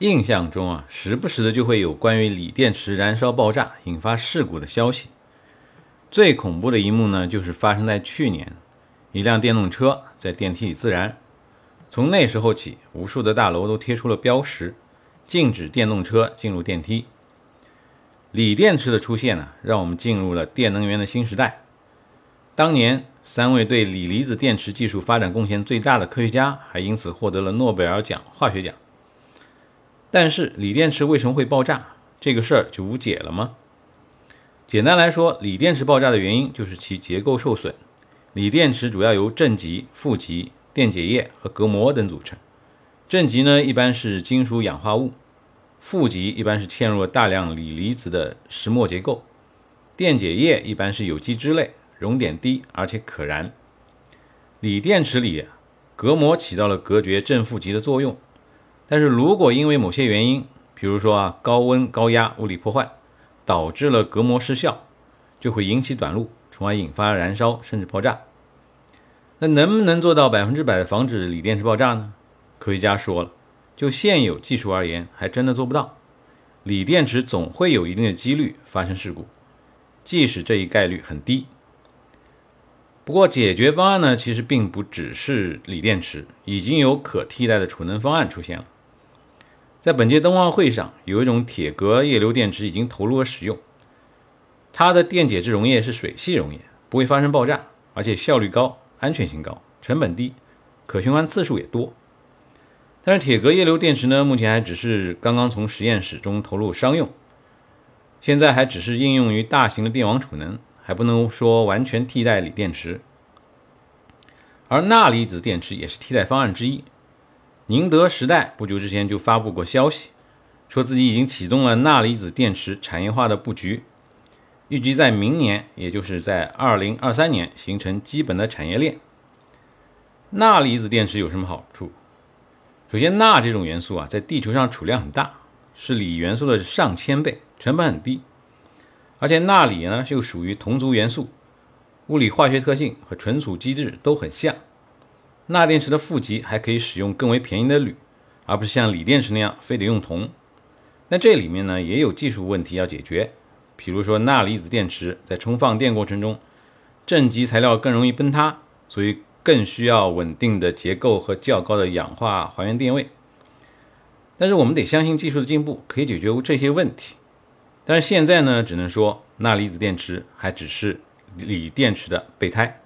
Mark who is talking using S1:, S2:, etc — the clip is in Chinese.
S1: 印象中啊，时不时的就会有关于锂电池燃烧爆炸引发事故的消息。最恐怖的一幕呢，就是发生在去年，一辆电动车在电梯里自燃。从那时候起，无数的大楼都贴出了标识，禁止电动车进入电梯。锂电池的出现呢，让我们进入了电能源的新时代。当年，三位对锂离子电池技术发展贡献最大的科学家，还因此获得了诺贝尔奖化学奖。但是，锂电池为什么会爆炸？这个事儿就无解了吗？简单来说，锂电池爆炸的原因就是其结构受损。锂电池主要由正极、负极、电解液和隔膜等组成。正极呢，一般是金属氧化物；负极一般是嵌入了大量锂离子的石墨结构；电解液一般是有机质类，熔点低而且可燃。锂电池里隔膜起到了隔绝正负极的作用，但是如果因为某些原因，比如说啊高温高压物理破坏，导致了隔膜失效，就会引起短路，从而引发燃烧甚至爆炸。那能不能做到百分之百的防止锂电池爆炸呢？科学家说了，就现有技术而言，还真的做不到。锂电池总会有一定的几率发生事故，即使这一概率很低。不过解决方案呢，其实并不只是锂电池，已经有可替代的储能方案出现了。在本届冬奥会上，有一种铁隔液流电池已经投入了使用。它的电解质溶液是水系溶液，不会发生爆炸，而且效率高、安全性高、成本低、可循环次数也多。但是铁隔液流电池呢，目前还只是刚刚从实验室中投入商用，现在还只是应用于大型的电网储能，还不能说完全替代锂电池。而钠离子电池也是替代方案之一。宁德时代不久之前就发布过消息，说自己已经启动了钠离子电池产业化的布局，预计在明年，也就是在二零二三年形成基本的产业链。钠离子电池有什么好处？首先，钠这种元素啊，在地球上储量很大，是锂元素的上千倍，成本很低，而且钠锂呢又属于同族元素，物理化学特性和存储机制都很像。钠电池的负极还可以使用更为便宜的铝，而不是像锂电池那样非得用铜。那这里面呢也有技术问题要解决，比如说钠离子电池在充放电过程中，正极材料更容易崩塌，所以更需要稳定的结构和较高的氧化还原电位。但是我们得相信技术的进步可以解决这些问题。但是现在呢，只能说钠离子电池还只是锂电池的备胎。